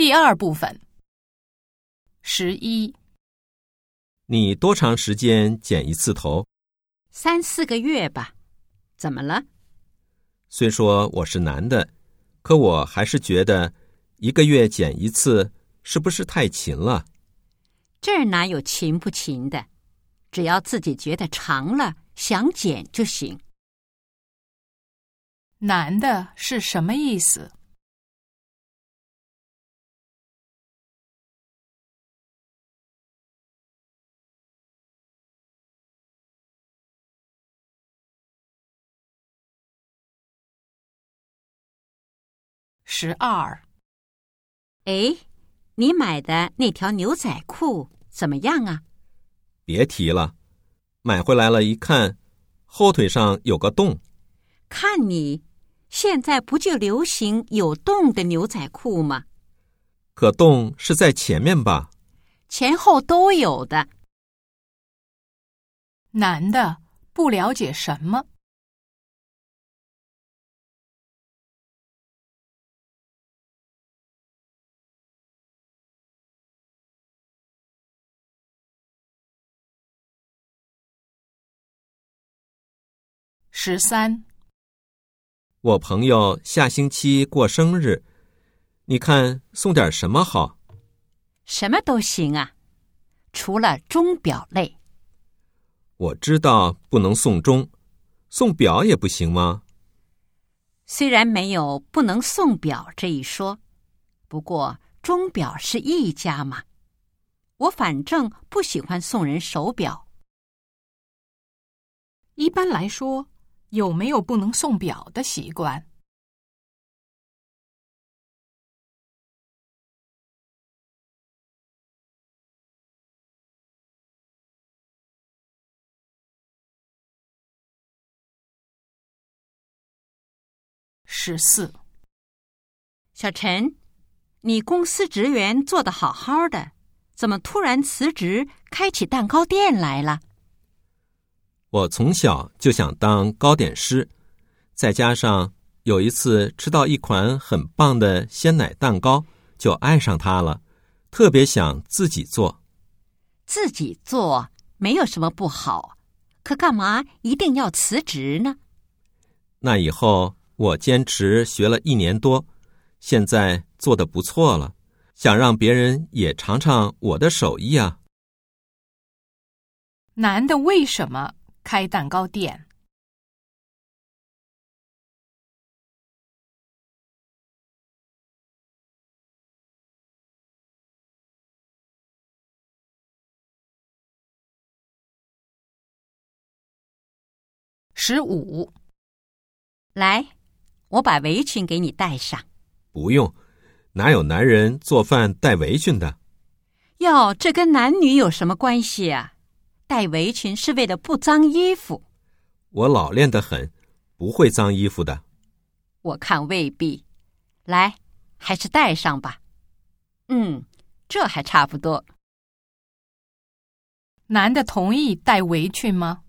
第二部分。十一，你多长时间剪一次头？三四个月吧。怎么了？虽说我是男的，可我还是觉得一个月剪一次是不是太勤了？这儿哪有勤不勤的？只要自己觉得长了，想剪就行。男的是什么意思？十二，哎，你买的那条牛仔裤怎么样啊？别提了，买回来了一看，后腿上有个洞。看你现在不就流行有洞的牛仔裤吗？可洞是在前面吧？前后都有的。男的不了解什么？十三，我朋友下星期过生日，你看送点什么好？什么都行啊，除了钟表类。我知道不能送钟，送表也不行吗？虽然没有不能送表这一说，不过钟表是一家嘛。我反正不喜欢送人手表。一般来说。有没有不能送表的习惯？十四，小陈，你公司职员做的好好的，怎么突然辞职开起蛋糕店来了？我从小就想当糕点师，再加上有一次吃到一款很棒的鲜奶蛋糕，就爱上它了，特别想自己做。自己做没有什么不好，可干嘛一定要辞职呢？那以后我坚持学了一年多，现在做的不错了，想让别人也尝尝我的手艺啊。男的为什么？开蛋糕店。十五，来，我把围裙给你戴上。不用，哪有男人做饭戴围裙的？哟，这跟男女有什么关系啊？戴围裙是为了不脏衣服。我老练得很，不会脏衣服的。我看未必。来，还是戴上吧。嗯，这还差不多。男的同意戴围裙吗？